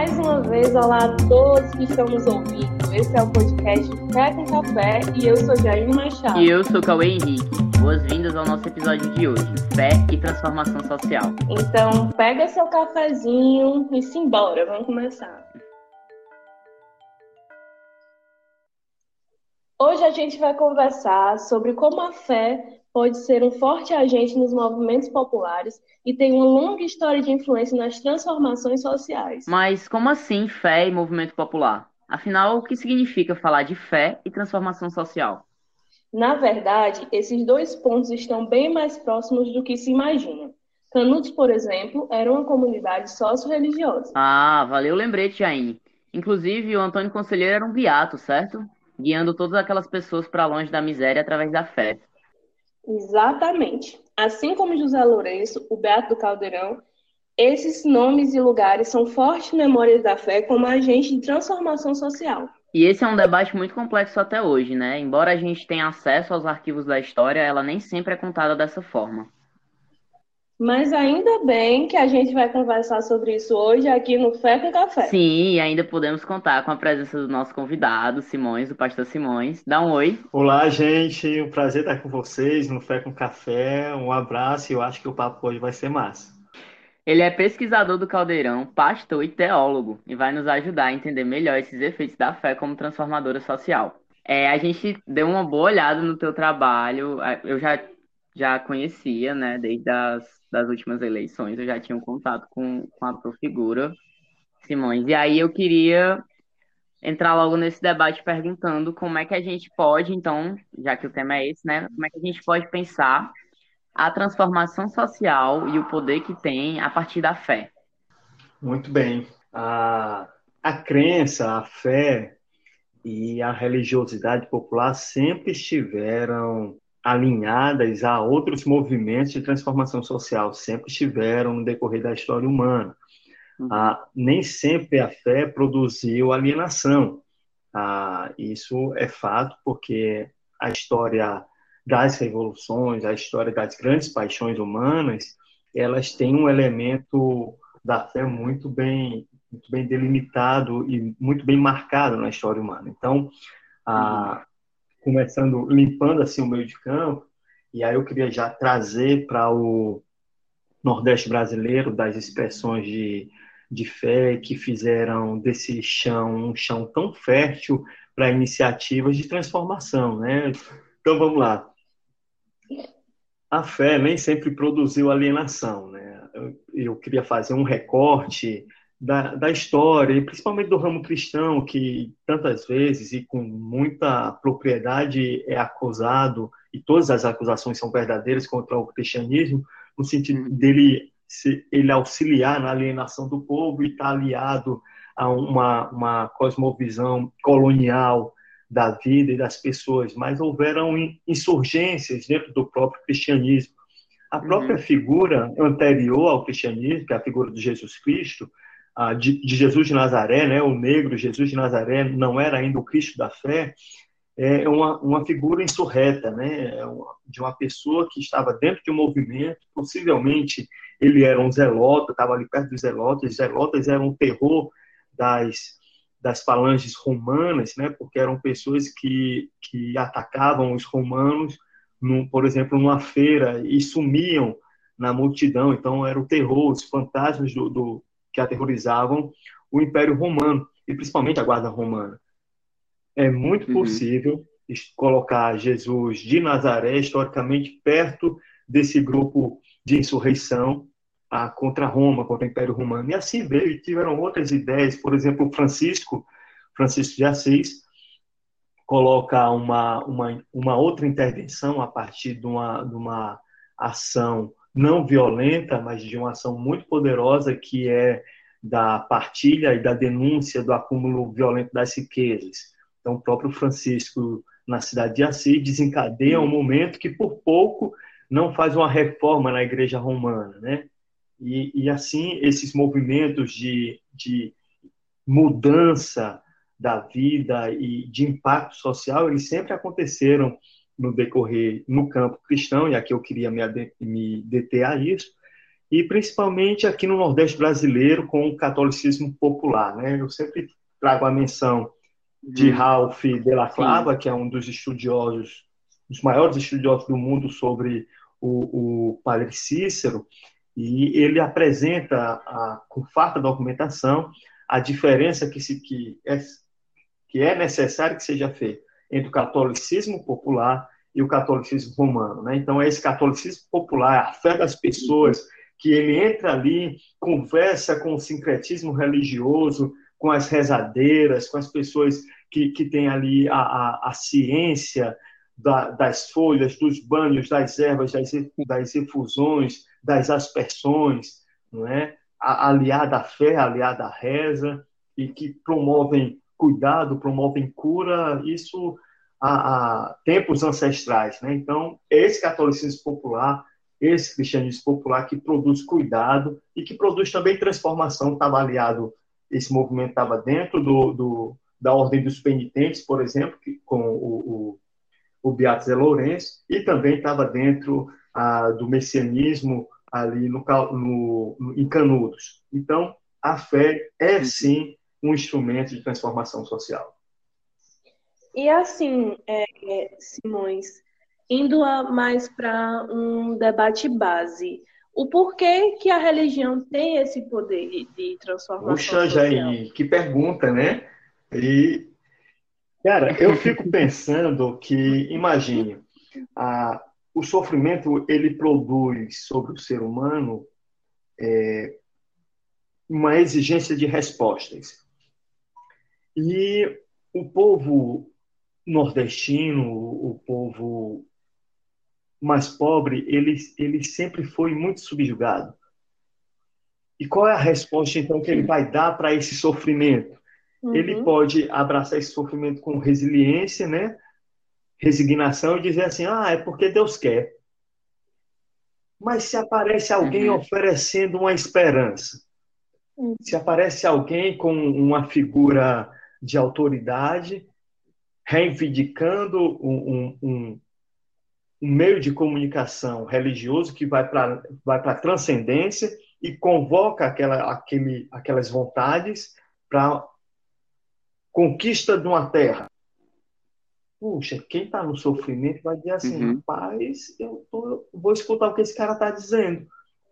mais uma vez, olá a todos que estão nos ouvindo. Esse é o podcast Fé com Café e eu sou Jair Machado. E eu sou Cauê Henrique. Boas-vindas ao nosso episódio de hoje, Fé e Transformação Social. Então, pega seu cafezinho e simbora, vamos começar. Hoje a gente vai conversar sobre como a fé pode ser um forte agente nos movimentos populares e tem uma longa história de influência nas transformações sociais. Mas como assim fé e movimento popular? Afinal, o que significa falar de fé e transformação social? Na verdade, esses dois pontos estão bem mais próximos do que se imagina. Canudos, por exemplo, era uma comunidade sócio-religiosa. Ah, valeu o lembrete, Jaine. Inclusive, o Antônio Conselheiro era um beato, certo? Guiando todas aquelas pessoas para longe da miséria através da fé. Exatamente. Assim como José Lourenço, o Beato do Caldeirão, esses nomes e lugares são fortes memórias da fé como agente de transformação social. E esse é um debate muito complexo até hoje, né? Embora a gente tenha acesso aos arquivos da história, ela nem sempre é contada dessa forma. Mas ainda bem que a gente vai conversar sobre isso hoje aqui no Fé com Café. Sim, e ainda podemos contar com a presença do nosso convidado, Simões, do Pastor Simões. Dá um oi. Olá, gente. Um prazer estar com vocês no Fé com Café. Um abraço e eu acho que o papo hoje vai ser massa. Ele é pesquisador do Caldeirão, pastor e teólogo, e vai nos ajudar a entender melhor esses efeitos da fé como transformadora social. É, a gente deu uma boa olhada no teu trabalho. Eu já, já conhecia, né, desde as das últimas eleições, eu já tinha um contato com, com a figura, Simões. E aí eu queria entrar logo nesse debate perguntando como é que a gente pode, então, já que o tema é esse, né? Como é que a gente pode pensar a transformação social e o poder que tem a partir da fé? Muito bem. A, a crença, a fé e a religiosidade popular sempre estiveram alinhadas a outros movimentos de transformação social, sempre estiveram no decorrer da história humana. Uhum. Ah, nem sempre a fé produziu alienação. Ah, isso é fato porque a história das revoluções, a história das grandes paixões humanas, elas têm um elemento da fé muito bem, muito bem delimitado e muito bem marcado na história humana. Então, a, começando, limpando assim o meio de campo, e aí eu queria já trazer para o Nordeste brasileiro das expressões de, de fé que fizeram desse chão um chão tão fértil para iniciativas de transformação, né? Então vamos lá. A fé nem sempre produziu alienação, né? Eu, eu queria fazer um recorte da, da história, e principalmente do ramo cristão, que tantas vezes e com muita propriedade é acusado, e todas as acusações são verdadeiras contra o cristianismo, no sentido uhum. dele se, ele auxiliar na alienação do povo e estar tá aliado a uma, uma cosmovisão colonial da vida e das pessoas, mas houveram insurgências dentro do próprio cristianismo. A própria uhum. figura anterior ao cristianismo, que é a figura de Jesus Cristo, de, de, Jesus de Nazaré, né, o negro Jesus de Nazaré não era ainda o Cristo da fé, é uma, uma figura insurreta, né, é de uma pessoa que estava dentro de um movimento, possivelmente ele era um zelota, estava ali perto dos zelotas, zelotas eram o terror das, das falanges romanas, né, porque eram pessoas que, que atacavam os romanos, num, por exemplo, numa feira e sumiam na multidão, então era o terror, os fantasmas do, do que aterrorizavam o Império Romano e principalmente a Guarda Romana. É muito uhum. possível colocar Jesus de Nazaré historicamente perto desse grupo de insurreição ah, contra Roma, contra o Império Romano. E assim veio, tiveram outras ideias, por exemplo, Francisco, Francisco de Assis, coloca uma, uma, uma outra intervenção a partir de uma, de uma ação não violenta, mas de uma ação muito poderosa que é da partilha e da denúncia do acúmulo violento das riquezas. Então, o próprio Francisco, na cidade de Assis, desencadeia um momento que, por pouco, não faz uma reforma na Igreja Romana, né? E, e assim, esses movimentos de, de mudança da vida e de impacto social, eles sempre aconteceram no decorrer no campo cristão, e aqui eu queria me, me deter a isso, e principalmente aqui no Nordeste brasileiro com o catolicismo popular. Né? Eu sempre trago a menção de uhum. Ralph de la Clava, Sim. que é um dos estudiosos, os maiores estudiosos do mundo sobre o, o Padre Cícero, e ele apresenta a, com farta documentação a diferença que, se, que, é, que é necessário que seja feita entre o catolicismo popular e o catolicismo romano. Né? Então, é esse catolicismo popular, a fé das pessoas, que ele entra ali, conversa com o sincretismo religioso, com as rezadeiras, com as pessoas que, que têm ali a, a, a ciência da, das folhas, dos banhos, das ervas, das, das efusões, das aspersões, não é? aliada à fé, aliada à reza, e que promovem cuidado, promovem cura, isso há, há tempos ancestrais. Né? Então, esse catolicismo popular esse cristianismo popular que produz cuidado e que produz também transformação. Estava aliado, esse movimento estava dentro do, do, da Ordem dos Penitentes, por exemplo, que, com o, o, o Beato Zé Lourenço, e também estava dentro ah, do messianismo ali no, no, no, em Canudos. Então, a fé é sim um instrumento de transformação social. E assim, é, Simões, indo mais para um debate base. O porquê que a religião tem esse poder de transformação Puxa, social? Jair, que pergunta, né? E, cara, eu fico pensando que, imagine, a, o sofrimento ele produz sobre o ser humano é, uma exigência de respostas. E o povo nordestino, o povo mais pobre, ele, ele sempre foi muito subjugado. E qual é a resposta, então, que ele vai dar para esse sofrimento? Uhum. Ele pode abraçar esse sofrimento com resiliência, né? resignação e dizer assim: ah, é porque Deus quer. Mas se aparece alguém uhum. oferecendo uma esperança, uhum. se aparece alguém com uma figura de autoridade, reivindicando um, um, um meio de comunicação religioso que vai para vai a transcendência e convoca aquela, aquele, aquelas vontades para conquista de uma terra. Puxa, quem está no sofrimento vai dizer assim, uhum. rapaz, eu tô, vou escutar o que esse cara está dizendo.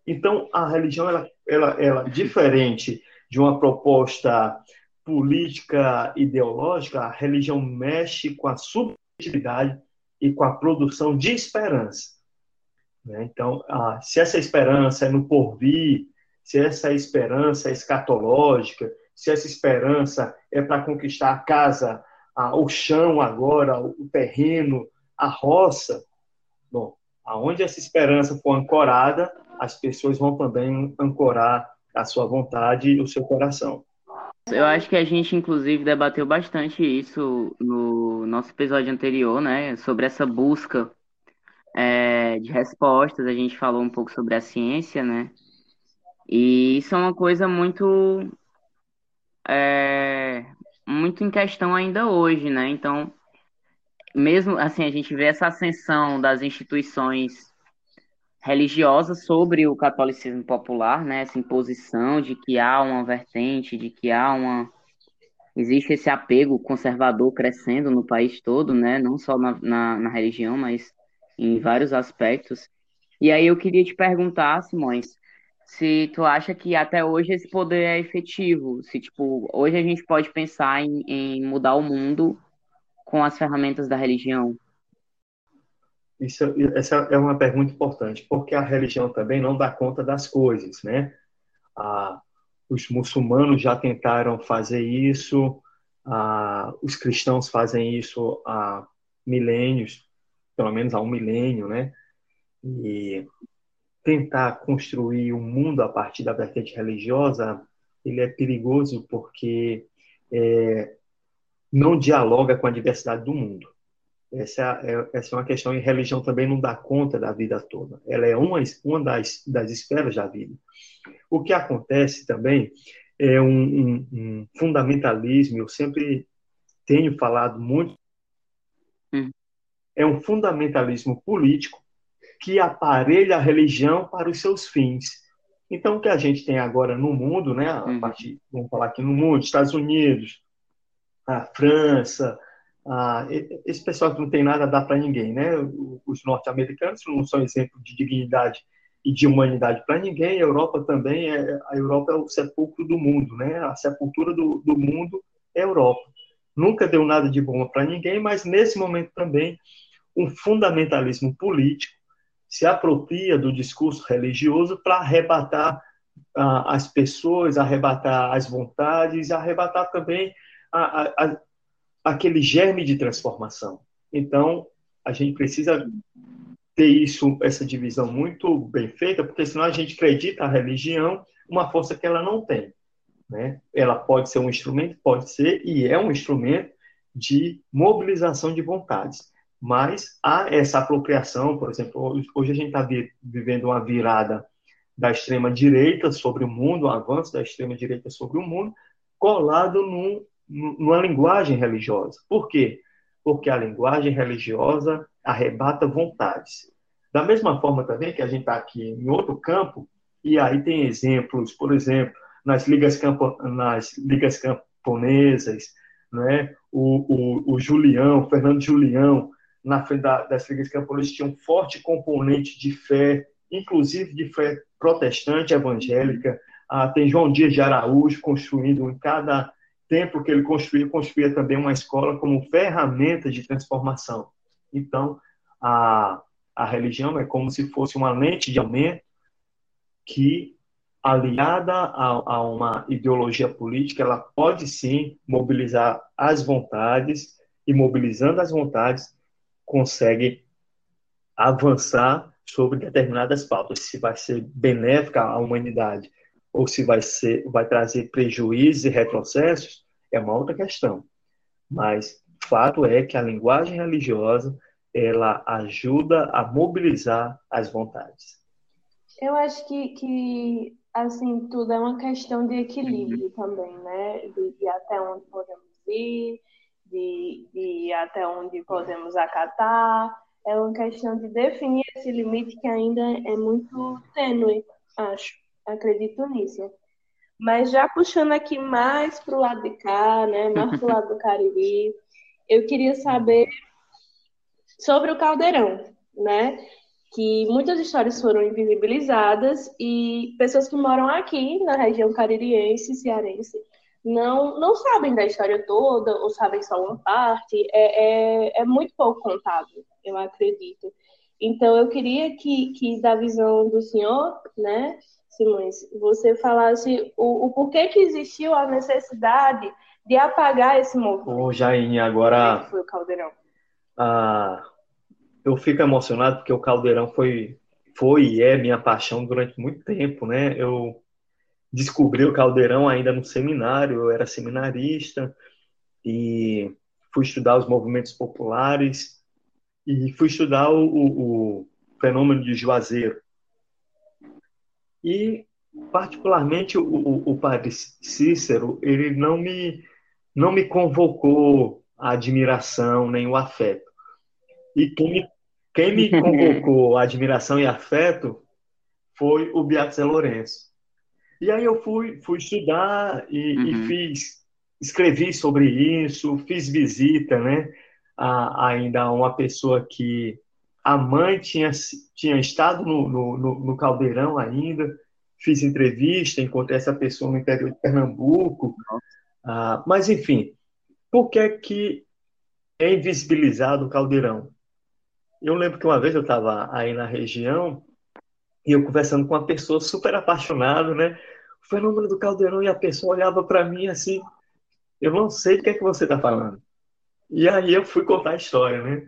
Então, a religião, ela, ela, ela, diferente de uma proposta política ideológica, a religião mexe com a subjetividade e com a produção de esperança. Né? Então, ah, se essa esperança é no porvir, se essa esperança é escatológica, se essa esperança é para conquistar a casa, ah, o chão agora, o terreno, a roça, bom, aonde essa esperança for ancorada, as pessoas vão também ancorar a sua vontade e o seu coração. Eu acho que a gente, inclusive, debateu bastante isso no nosso episódio anterior, né? Sobre essa busca é, de respostas. A gente falou um pouco sobre a ciência, né? E isso é uma coisa muito, é, muito em questão ainda hoje, né? Então, mesmo assim, a gente vê essa ascensão das instituições religiosa sobre o catolicismo popular, né? Essa imposição de que há uma vertente, de que há uma existe esse apego conservador crescendo no país todo, né? Não só na, na, na religião, mas em vários aspectos. E aí eu queria te perguntar, Simões, se tu acha que até hoje esse poder é efetivo, se tipo hoje a gente pode pensar em, em mudar o mundo com as ferramentas da religião. Isso, essa é uma pergunta importante, porque a religião também não dá conta das coisas, né? Ah, os muçulmanos já tentaram fazer isso, ah, os cristãos fazem isso há milênios, pelo menos há um milênio, né? E tentar construir um mundo a partir da vertente religiosa, ele é perigoso porque é, não dialoga com a diversidade do mundo. Essa é, essa é uma questão e religião também não dá conta da vida toda. Ela é uma, uma das, das esferas da vida. O que acontece também é um, um, um fundamentalismo, eu sempre tenho falado muito, hum. é um fundamentalismo político que aparelha a religião para os seus fins. Então, o que a gente tem agora no mundo, né, a uhum. partir, vamos falar aqui no mundo, Estados Unidos, a França, a, esse pessoal que não tem nada a dar para ninguém, né? Os norte-americanos não são exemplo de dignidade e de humanidade para ninguém. A Europa também é a Europa é o sepulcro do mundo, né? A sepultura do, do mundo é a Europa. Nunca deu nada de bom para ninguém, mas nesse momento também um fundamentalismo político se apropria do discurso religioso para arrebatar uh, as pessoas, arrebatar as vontades, arrebatar também a, a, aquele germe de transformação. Então, a gente precisa ter isso, essa divisão muito bem feita, porque senão a gente acredita a religião uma força que ela não tem. Né? Ela pode ser um instrumento, pode ser, e é um instrumento de mobilização de vontades mas há essa apropriação, por exemplo, hoje a gente está vivendo uma virada da extrema direita sobre o mundo, um avanço da extrema direita sobre o mundo, colado num, numa linguagem religiosa. Por quê? Porque a linguagem religiosa arrebata vontades. Da mesma forma também que a gente está aqui em outro campo, e aí tem exemplos, por exemplo, nas ligas, campo, nas ligas camponesas, né? o, o, o Julião, Fernando Julião, na frente da, das ligas camponesas tinha um forte componente de fé, inclusive de fé protestante evangélica. Ah, tem João Dias de Araújo construindo em cada templo que ele construía, construía também uma escola como ferramenta de transformação. Então, a, a religião é como se fosse uma lente de aumento que, aliada a, a uma ideologia política, ela pode sim mobilizar as vontades e, mobilizando as vontades, consegue avançar sobre determinadas pautas, se vai ser benéfica à humanidade ou se vai ser vai trazer prejuízos e retrocessos é uma outra questão. Mas fato é que a linguagem religiosa ela ajuda a mobilizar as vontades. Eu acho que, que assim tudo é uma questão de equilíbrio também, né? De, de até onde podemos ir, de, de até onde podemos acatar. É uma questão de definir esse limite que ainda é muito tênue, acho. Acredito nisso. Mas já puxando aqui mais para o lado de cá, né, mais para o lado do Cariri, eu queria saber sobre o Caldeirão, né? Que muitas histórias foram invisibilizadas e pessoas que moram aqui na região caririense, cearense, não, não sabem da história toda ou sabem só uma parte. É, é, é muito pouco contado, eu acredito. Então, eu queria que, que da visão do senhor, né, Simões, você falasse o, o porquê que existiu a necessidade de apagar esse movimento. Ô, Jaine, agora... foi o Caldeirão? Ah, eu fico emocionado porque o Caldeirão foi, foi e é minha paixão durante muito tempo, né? Eu descobri o caldeirão ainda no seminário, eu era seminarista e fui estudar os movimentos populares e fui estudar o, o, o fenômeno de Juazeiro. E, particularmente, o, o, o padre Cícero, ele não me, não me convocou a admiração nem o afeto. E quem me, quem me convocou a admiração e afeto foi o Beato Lourenço. E aí eu fui, fui estudar e, uhum. e fiz, escrevi sobre isso, fiz visita, né? A, ainda a uma pessoa que a mãe tinha, tinha estado no, no, no, Caldeirão ainda, fiz entrevista, encontrei essa pessoa no interior de Pernambuco. Ah, mas, enfim, por que, que é invisibilizado o Caldeirão? Eu lembro que uma vez eu estava aí na região e eu conversando com uma pessoa super apaixonada, né? O fenômeno do caldeirão e a pessoa olhava para mim assim, eu não sei do que é que você está falando. E aí eu fui contar a história, né?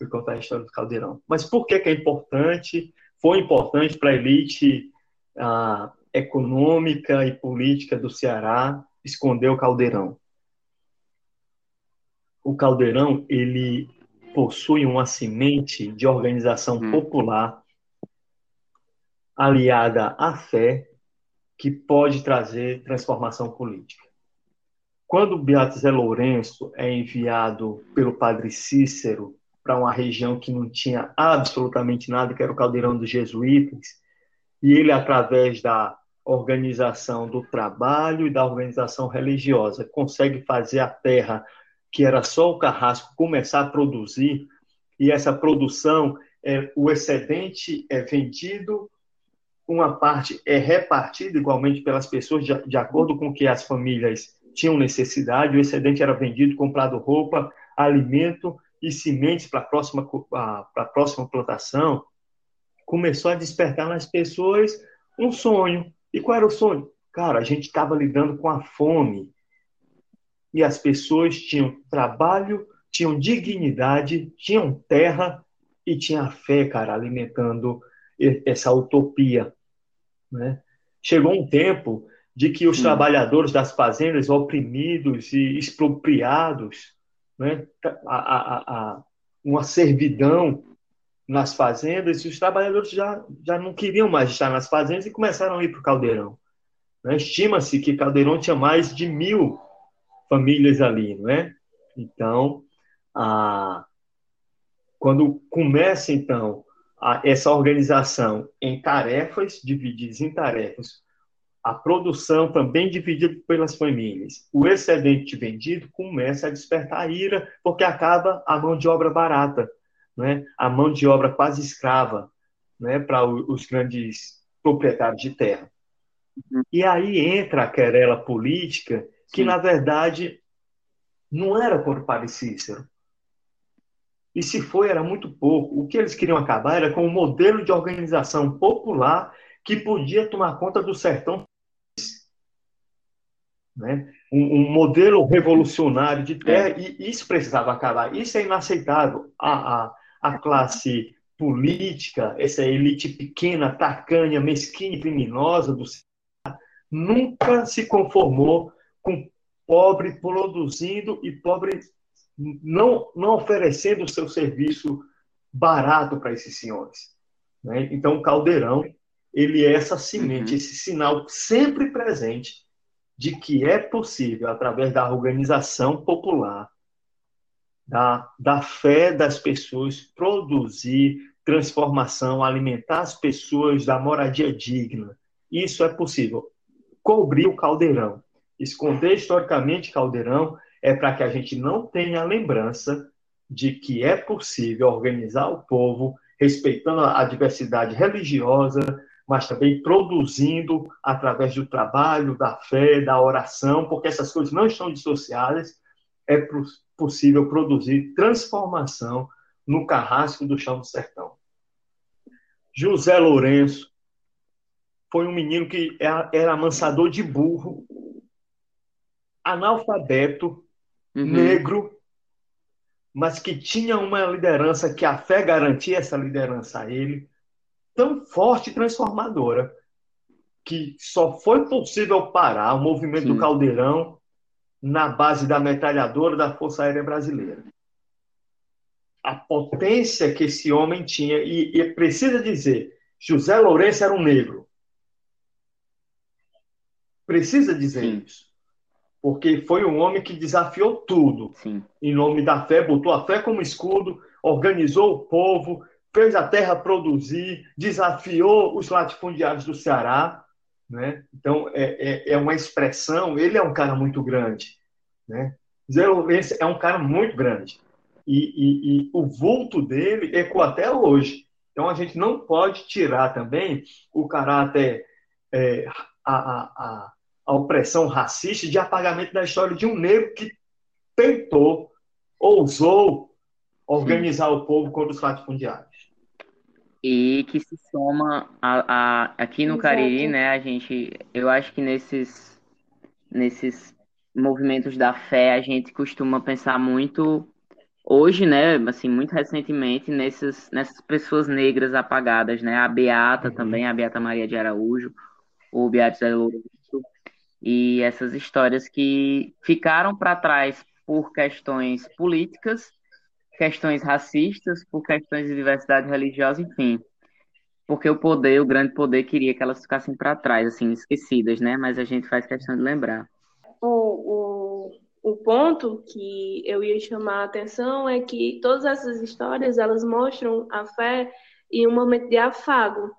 Fui contar a história do caldeirão. Mas por que, que é importante? Foi importante para a elite a, econômica e política do Ceará esconder o caldeirão. O caldeirão ele possui uma semente de organização hum. popular aliada à fé que pode trazer transformação política. Quando Beato Zé Lourenço é enviado pelo padre Cícero para uma região que não tinha absolutamente nada, que era o caldeirão dos jesuítas, e ele, através da organização do trabalho e da organização religiosa consegue fazer a terra, que era só o carrasco, começar a produzir, e essa produção, é, o excedente é vendido, uma parte é repartida igualmente pelas pessoas, de, de acordo com que as famílias tinham necessidade, o excedente era vendido, comprado roupa, alimento e sementes para a próxima, para a próxima plantação, começou a despertar nas pessoas um sonho. E qual era o sonho? Cara, a gente estava lidando com a fome. E as pessoas tinham trabalho, tinham dignidade, tinham terra e tinha fé, cara, alimentando essa utopia. Né? Chegou um tempo de que os Sim. trabalhadores das fazendas, oprimidos e expropriados, né? a, a, a, uma servidão nas fazendas, e os trabalhadores já, já não queriam mais estar nas fazendas e começaram a ir para o Caldeirão. Né? Estima-se que Caldeirão tinha mais de mil famílias ali, não é? Então, a, quando começa, então, a, essa organização em tarefas, divididas em tarefas, a produção também dividida pelas famílias, o excedente vendido começa a despertar a ira, porque acaba a mão de obra barata, né? a mão de obra quase escrava né? para os grandes proprietários de terra. Uhum. E aí entra a querela política, que Sim. na verdade não era por Padre Cícero. E se foi, era muito pouco. O que eles queriam acabar era com um modelo de organização popular que podia tomar conta do sertão né? Um, um, modelo revolucionário de terra, e isso precisava acabar. Isso é inaceitável. A, a, a classe política, essa elite pequena, tacanha, mesquinha e criminosa do nunca se conformou com pobre produzindo e pobre não, não oferecendo o seu serviço barato para esses senhores. Né? Então, o caldeirão ele é essa semente, uhum. esse sinal sempre presente de que é possível, através da organização popular, da, da fé das pessoas, produzir transformação, alimentar as pessoas da moradia digna. Isso é possível. Cobrir o caldeirão. Esconder historicamente caldeirão é para que a gente não tenha lembrança de que é possível organizar o povo respeitando a diversidade religiosa, mas também produzindo através do trabalho, da fé, da oração, porque essas coisas não estão dissociadas, é possível produzir transformação no carrasco do chão do sertão. José Lourenço foi um menino que era amansador de burro, analfabeto, uhum. negro, mas que tinha uma liderança que a fé garantia essa liderança a ele, tão forte e transformadora que só foi possível parar o movimento Sim. do Caldeirão na base da metralhadora da Força Aérea Brasileira. A potência que esse homem tinha, e, e precisa dizer, José Lourenço era um negro. Precisa dizer Sim. isso. Porque foi um homem que desafiou tudo. Sim. Em nome da fé, botou a fé como escudo, organizou o povo, fez a terra produzir, desafiou os latifundiários do Ceará. Né? Então, é, é, é uma expressão, ele é um cara muito grande. Né? Zé Lourenço é um cara muito grande. E, e, e, o vulto dele ecoa até hoje. Então, a gente não pode tirar também o caráter, é, a, a, a, opressão racista de apagamento da história de um negro que tentou, ousou organizar Sim. o povo contra os latifundiários e que se soma a, a, aqui no Exato. Cariri, né? A gente, eu acho que nesses, nesses movimentos da fé a gente costuma pensar muito hoje, né? Assim, muito recentemente nessas, nessas pessoas negras apagadas, né? A Beata uhum. também, a Beata Maria de Araújo, o Beato Zé Lourenço, e essas histórias que ficaram para trás por questões políticas questões racistas, por questões de diversidade religiosa, enfim. Porque o poder, o grande poder, queria que elas ficassem para trás, assim, esquecidas, né? Mas a gente faz questão de lembrar. O, o, o ponto que eu ia chamar a atenção é que todas essas histórias, elas mostram a fé em um momento de afago.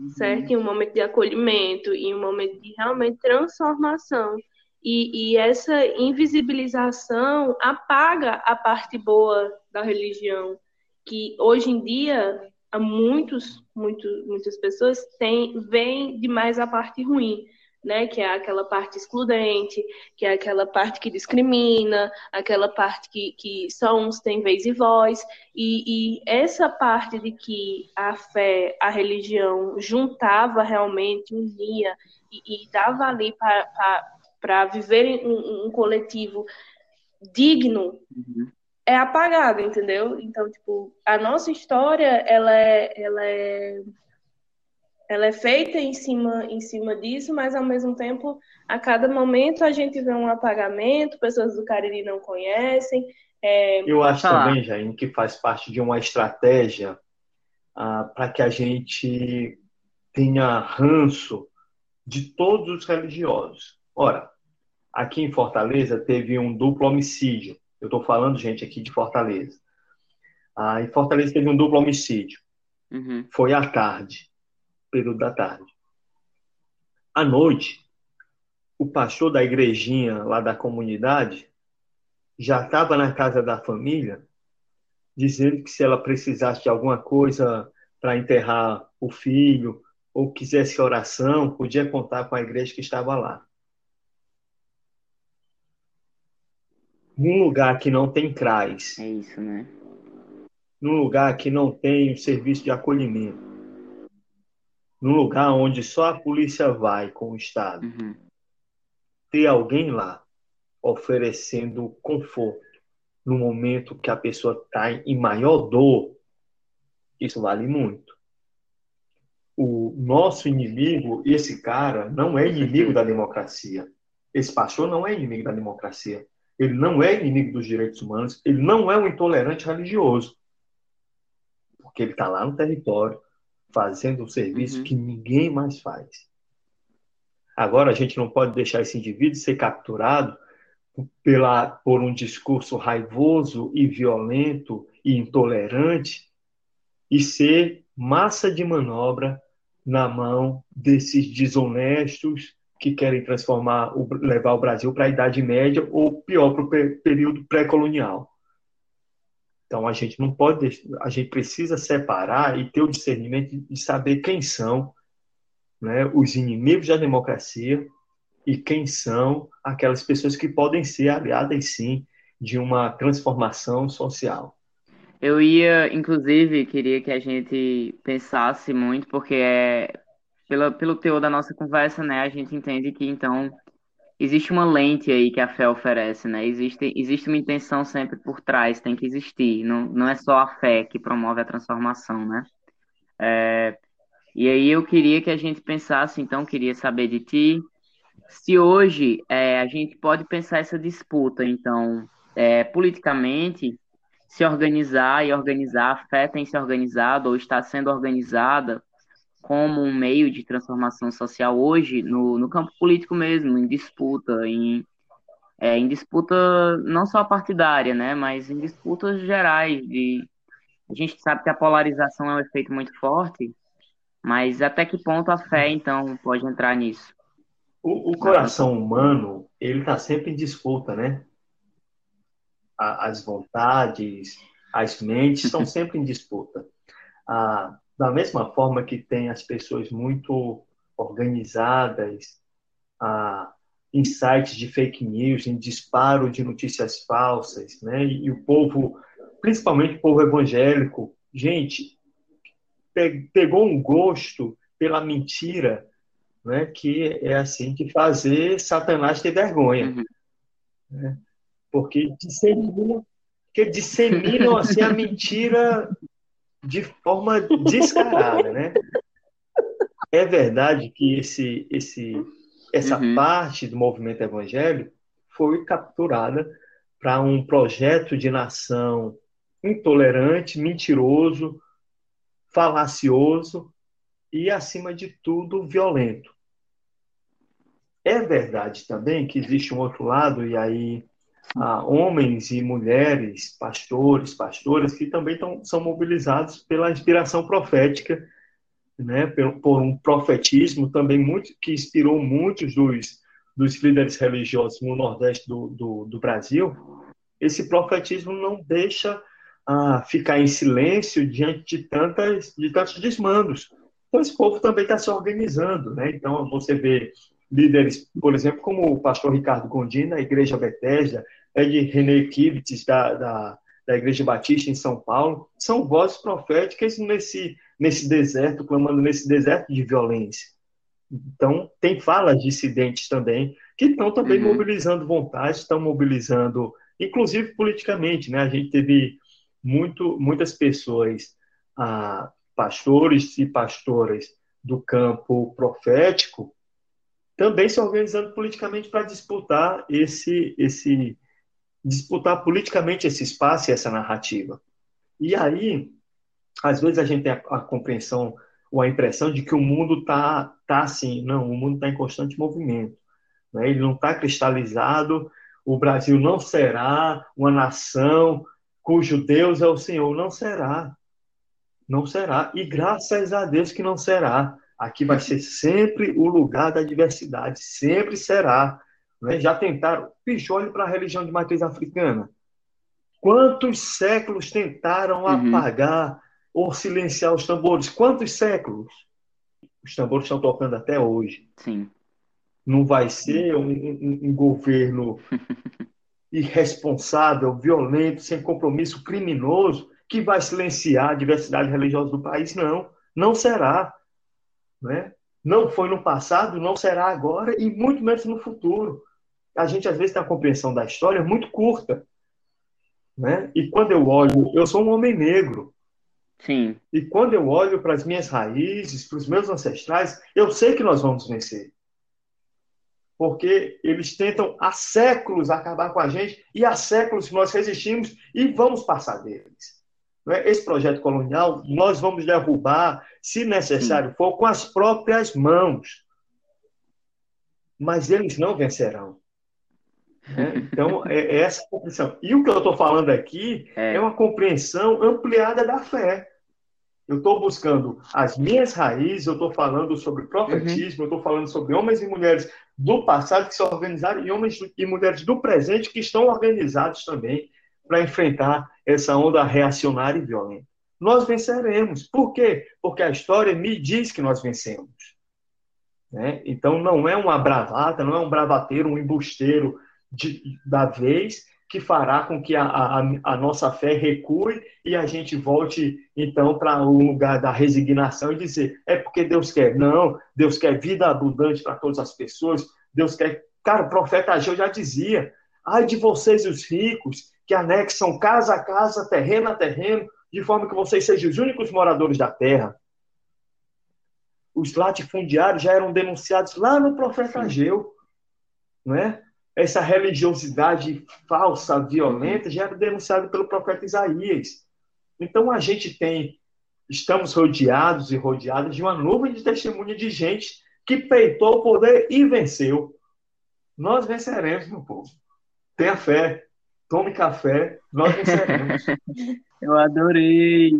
uhum. certo? Em um momento de acolhimento, em um momento de realmente transformação. E, e, essa invisibilização apaga a parte boa da religião, que hoje em dia muitos, muitos, muitas pessoas têm, veem demais a parte ruim né? Que é aquela parte excludente, que é aquela parte que discrimina, aquela parte que, que só uns têm vez e voz. E, e essa parte de que a fé, a religião juntava realmente, unia e, e dava ali para viver um, um, coletivo digno. Uhum. É apagado, entendeu? Então, tipo, a nossa história, ela é, ela é ela é feita em cima, em cima disso, mas ao mesmo tempo, a cada momento a gente vê um apagamento, pessoas do Cariri não conhecem. É... Eu acho também, Jair, que faz parte de uma estratégia ah, para que a gente tenha ranço de todos os religiosos. Ora, aqui em Fortaleza teve um duplo homicídio. Eu estou falando, gente, aqui de Fortaleza. Ah, em Fortaleza teve um duplo homicídio. Uhum. Foi à tarde período da tarde. À noite, o pastor da igrejinha lá da comunidade já estava na casa da família, dizendo que se ela precisasse de alguma coisa para enterrar o filho ou quisesse oração, podia contar com a igreja que estava lá. Num lugar que não tem CRAS. É isso, né? Num lugar que não tem o serviço de acolhimento num lugar onde só a polícia vai com o Estado, uhum. ter alguém lá oferecendo conforto no momento que a pessoa está em maior dor, isso vale muito. O nosso inimigo, esse cara, não é inimigo da democracia. Esse pastor não é inimigo da democracia. Ele não é inimigo dos direitos humanos. Ele não é um intolerante religioso. Porque ele está lá no território, fazendo um serviço uhum. que ninguém mais faz. Agora, a gente não pode deixar esse indivíduo ser capturado pela, por um discurso raivoso e violento e intolerante e ser massa de manobra na mão desses desonestos que querem transformar, levar o Brasil para a Idade Média ou pior, para o período pré-colonial. Então a gente não pode, a gente precisa separar e ter o discernimento de saber quem são né, os inimigos da democracia e quem são aquelas pessoas que podem ser aliadas sim de uma transformação social. Eu ia, inclusive, queria que a gente pensasse muito, porque é pelo, pelo teor da nossa conversa, né, a gente entende que então existe uma lente aí que a fé oferece, né? Existe, existe uma intenção sempre por trás, tem que existir. Não, não é só a fé que promove a transformação, né? É, e aí eu queria que a gente pensasse, então, queria saber de ti, se hoje é, a gente pode pensar essa disputa, então, é, politicamente, se organizar e organizar, a fé tem se organizado ou está sendo organizada como um meio de transformação social hoje no, no campo político mesmo, em disputa, em, é, em disputa não só partidária, né, mas em disputas gerais. De, a gente sabe que a polarização é um efeito muito forte, mas até que ponto a fé, então, pode entrar nisso? O, o coração humano, ele está sempre em disputa, né? As vontades, as mentes estão sempre em disputa. A, da mesma forma que tem as pessoas muito organizadas, a, em sites de fake news, em disparo de notícias falsas, né? E, e o povo, principalmente o povo evangélico, gente, pegou um gosto pela mentira, né? Que é assim que fazer Satanás ter vergonha, uhum. né? Porque disseminam, porque disseminam assim a mentira de forma descarada, né? É verdade que esse, esse, essa uhum. parte do movimento evangélico foi capturada para um projeto de nação intolerante, mentiroso, falacioso e, acima de tudo, violento. É verdade também que existe um outro lado, e aí a homens e mulheres, pastores, pastoras, que também tão, são mobilizados pela inspiração profética né, por, por um profetismo também muito que inspirou muitos dos, dos líderes religiosos no Nordeste do, do, do Brasil, esse profetismo não deixa ah, ficar em silêncio diante de, tantas, de tantos desmandos. Então, esse povo também está se organizando. Né? Então, você vê líderes, por exemplo, como o pastor Ricardo Gondim, da Igreja Bethesda, é de René Kivitz, da, da, da Igreja Batista em São Paulo, são vozes proféticas nesse, nesse deserto, clamando nesse deserto de violência. Então, tem falas dissidentes também, que estão também uhum. mobilizando vontade, estão mobilizando, inclusive politicamente, né? A gente teve muito, muitas pessoas, ah, pastores e pastoras do campo profético, também se organizando politicamente para disputar esse, esse, disputar politicamente esse espaço e essa narrativa. E aí, às vezes a gente tem a, a compreensão ou a impressão de que o mundo está tá assim. Não, o mundo está em constante movimento. Né? Ele não está cristalizado. O Brasil não será uma nação cujo Deus é o Senhor. Não será. Não será. E graças a Deus que não será. Aqui vai ser sempre o lugar da diversidade. Sempre será. Né? Já tentaram. Bicho, olhe para a religião de matriz africana. Quantos séculos tentaram uhum. apagar ou silenciar os tambores? Quantos séculos? Os tambores estão tocando até hoje. Sim. Não vai ser um, um, um governo irresponsável, violento, sem compromisso, criminoso, que vai silenciar a diversidade religiosa do país, não. Não será. Né? Não foi no passado, não será agora e muito menos no futuro. A gente, às vezes, tem a compreensão da história muito curta. Né? E quando eu olho, eu sou um homem negro. Sim. E quando eu olho para as minhas raízes, para os meus ancestrais, eu sei que nós vamos vencer. Porque eles tentam há séculos acabar com a gente e há séculos nós resistimos e vamos passar deles. É? Esse projeto colonial nós vamos derrubar, se necessário Sim. for, com as próprias mãos. Mas eles não vencerão. Né? Então, é, é essa compreensão. E o que eu estou falando aqui é. é uma compreensão ampliada da fé. Eu estou buscando as minhas raízes, eu estou falando sobre profetismo, uhum. eu estou falando sobre homens e mulheres do passado que se organizaram e homens e mulheres do presente que estão organizados também para enfrentar essa onda reacionária e violenta. Nós venceremos. Por quê? Porque a história me diz que nós vencemos. Né? Então não é uma bravata, não é um bravateiro, um embusteiro de, da vez que fará com que a, a, a, nossa fé recue e a gente volte, então, para o um lugar da resignação e dizer: é porque Deus quer. Não, Deus quer vida abundante para todas as pessoas. Deus quer. Cara, o profeta Ageu já dizia: ai de vocês, os ricos, que anexam casa a casa, terreno a terreno, de forma que vocês sejam os únicos moradores da terra. Os latifundiários já eram denunciados lá no profeta Ageu. Não é? essa religiosidade falsa, violenta, já era denunciada pelo profeta Isaías. Então a gente tem, estamos rodeados e rodeados de uma nuvem de testemunha de gente que peitou o poder e venceu. Nós venceremos, meu povo. Tenha fé, tome café, nós venceremos. Eu adorei.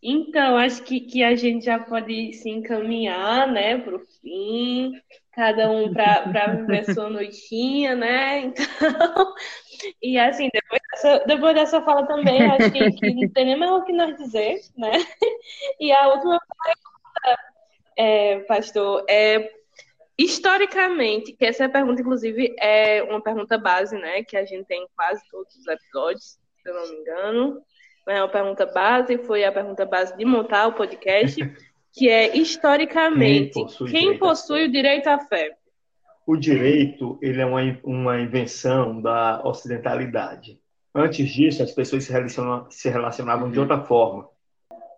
Então, acho que, que a gente já pode se encaminhar, né, para o fim cada um para viver sua noitinha, né? Então, e assim, depois dessa, depois dessa fala também, acho que, que não tem nem mais o que nós dizer, né? E a última pergunta, é, pastor, é historicamente, que essa pergunta, inclusive, é uma pergunta base, né? Que a gente tem em quase todos os episódios, se eu não me engano. É uma pergunta base, foi a pergunta base de montar o podcast que é historicamente quem possui, quem possui o direito à fé. O direito ele é uma, uma invenção da ocidentalidade. Antes disso, as pessoas se, relacionavam, se relacionavam de outra forma,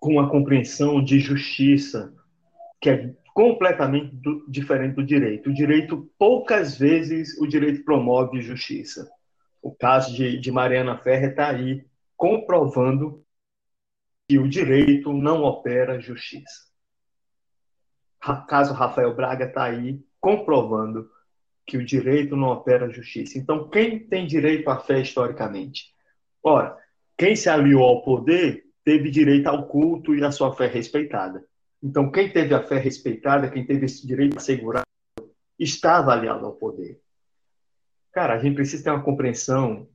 com uma compreensão de justiça que é completamente do, diferente do direito. O direito, poucas vezes, o direito promove justiça. O caso de, de Mariana Ferrer está aí comprovando que o direito não opera justiça caso Rafael Braga está aí comprovando que o direito não opera justiça. Então, quem tem direito à fé historicamente? Ora, quem se aliou ao poder teve direito ao culto e à sua fé respeitada. Então, quem teve a fé respeitada, quem teve esse direito assegurado, estava aliado ao poder. Cara, a gente precisa ter uma compreensão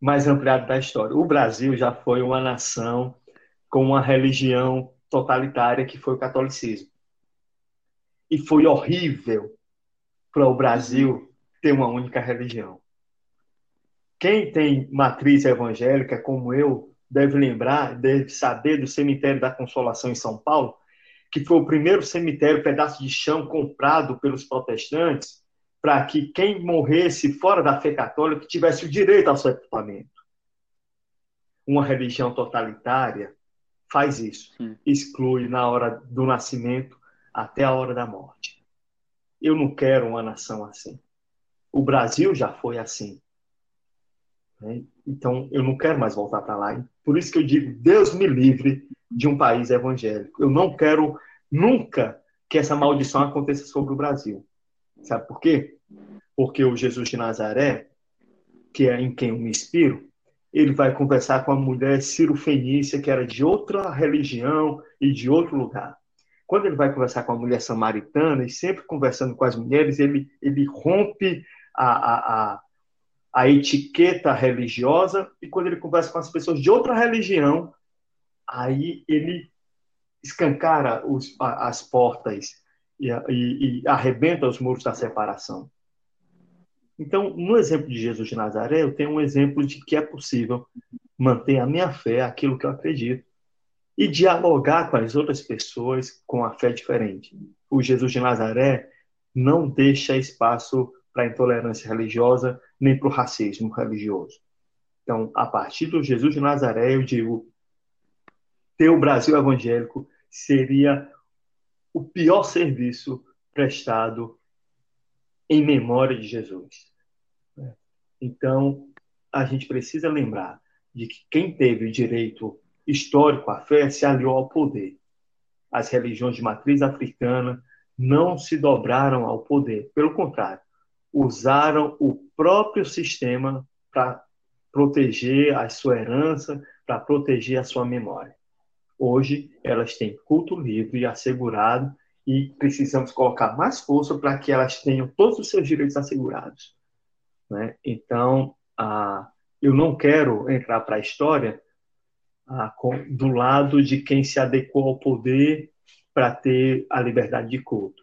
mais ampliada da história. O Brasil já foi uma nação com uma religião totalitária que foi o catolicismo. E foi horrível para o Brasil ter uma única religião. Quem tem matriz evangélica, como eu, deve lembrar, deve saber do cemitério da Consolação em São Paulo, que foi o primeiro cemitério, pedaço de chão comprado pelos protestantes, para que quem morresse fora da fé católica tivesse o direito ao sepultamento. Uma religião totalitária faz isso, exclui na hora do nascimento até a hora da morte. Eu não quero uma nação assim. O Brasil já foi assim. Né? Então, eu não quero mais voltar para lá. Por isso que eu digo, Deus me livre de um país evangélico. Eu não quero nunca que essa maldição aconteça sobre o Brasil. Sabe por quê? Porque o Jesus de Nazaré, que é em quem eu me inspiro, ele vai conversar com a mulher Ciro Fenícia, que era de outra religião e de outro lugar. Quando ele vai conversar com a mulher samaritana, e sempre conversando com as mulheres, ele, ele rompe a, a, a, a etiqueta religiosa, e quando ele conversa com as pessoas de outra religião, aí ele escancara os, as portas e, e, e arrebenta os muros da separação. Então, no exemplo de Jesus de Nazaré, eu tenho um exemplo de que é possível manter a minha fé, aquilo que eu acredito, e dialogar com as outras pessoas com a fé diferente. O Jesus de Nazaré não deixa espaço para intolerância religiosa nem para o racismo religioso. Então, a partir do Jesus de Nazaré, eu digo: ter o Brasil evangélico seria o pior serviço prestado em memória de Jesus. Então, a gente precisa lembrar de que quem teve o direito histórico à fé se aliou ao poder. As religiões de matriz africana não se dobraram ao poder, pelo contrário, usaram o próprio sistema para proteger a sua herança, para proteger a sua memória. Hoje, elas têm culto livre e assegurado e precisamos colocar mais força para que elas tenham todos os seus direitos assegurados. Né? Então, ah, eu não quero entrar para a história ah, com, do lado de quem se adequou ao poder para ter a liberdade de culto.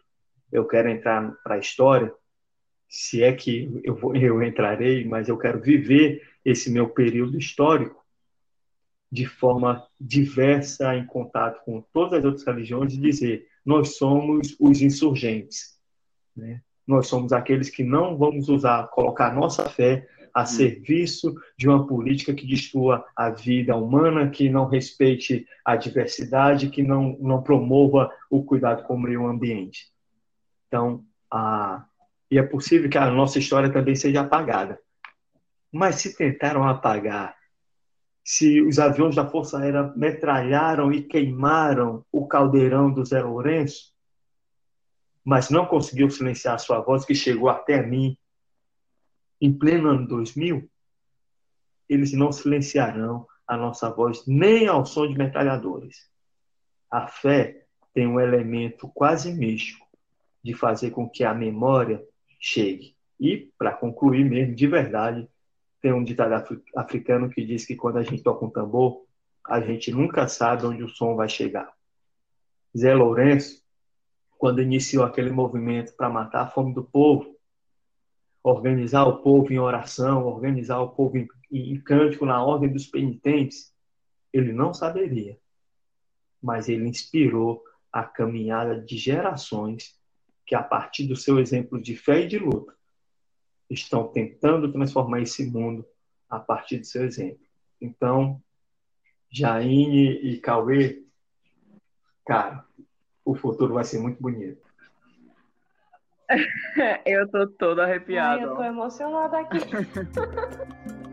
Eu quero entrar para a história, se é que eu, vou, eu entrarei, mas eu quero viver esse meu período histórico de forma diversa, em contato com todas as outras religiões, e dizer: nós somos os insurgentes. Né? Nós somos aqueles que não vamos usar, colocar nossa fé a hum. serviço de uma política que destrua a vida humana, que não respeite a diversidade, que não, não promova o cuidado com o meio ambiente. Então, a, e é possível que a nossa história também seja apagada. Mas se tentaram apagar se os aviões da Força Aérea metralharam e queimaram o caldeirão do Zé Lourenço, mas não conseguiu silenciar a sua voz, que chegou até mim em pleno ano 2000, eles não silenciarão a nossa voz nem ao som de metralhadores. A fé tem um elemento quase místico de fazer com que a memória chegue. E, para concluir mesmo, de verdade, tem um ditado africano que diz que quando a gente toca um tambor, a gente nunca sabe onde o som vai chegar. Zé Lourenço, quando iniciou aquele movimento para matar a fome do povo, organizar o povo em oração, organizar o povo em, em cântico na ordem dos penitentes, ele não saberia. Mas ele inspirou a caminhada de gerações que, a partir do seu exemplo de fé e de luta, estão tentando transformar esse mundo a partir do seu exemplo. Então, Jaine e Cauê, cara, o futuro vai ser muito bonito. eu tô todo arrepiado. Ai, eu tô emocionada aqui.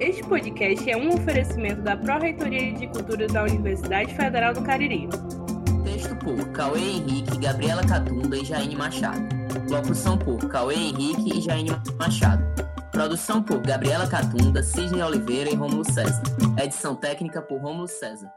Este podcast é um oferecimento da Pró-Reitoria de Cultura da Universidade Federal do Cariri por Cauê Henrique, Gabriela Catunda e Jaine Machado. Locução por Cauê Henrique e Jaine Machado. Produção por Gabriela Catunda, Cisne Oliveira e Rômulo César. Edição técnica por Rômulo César.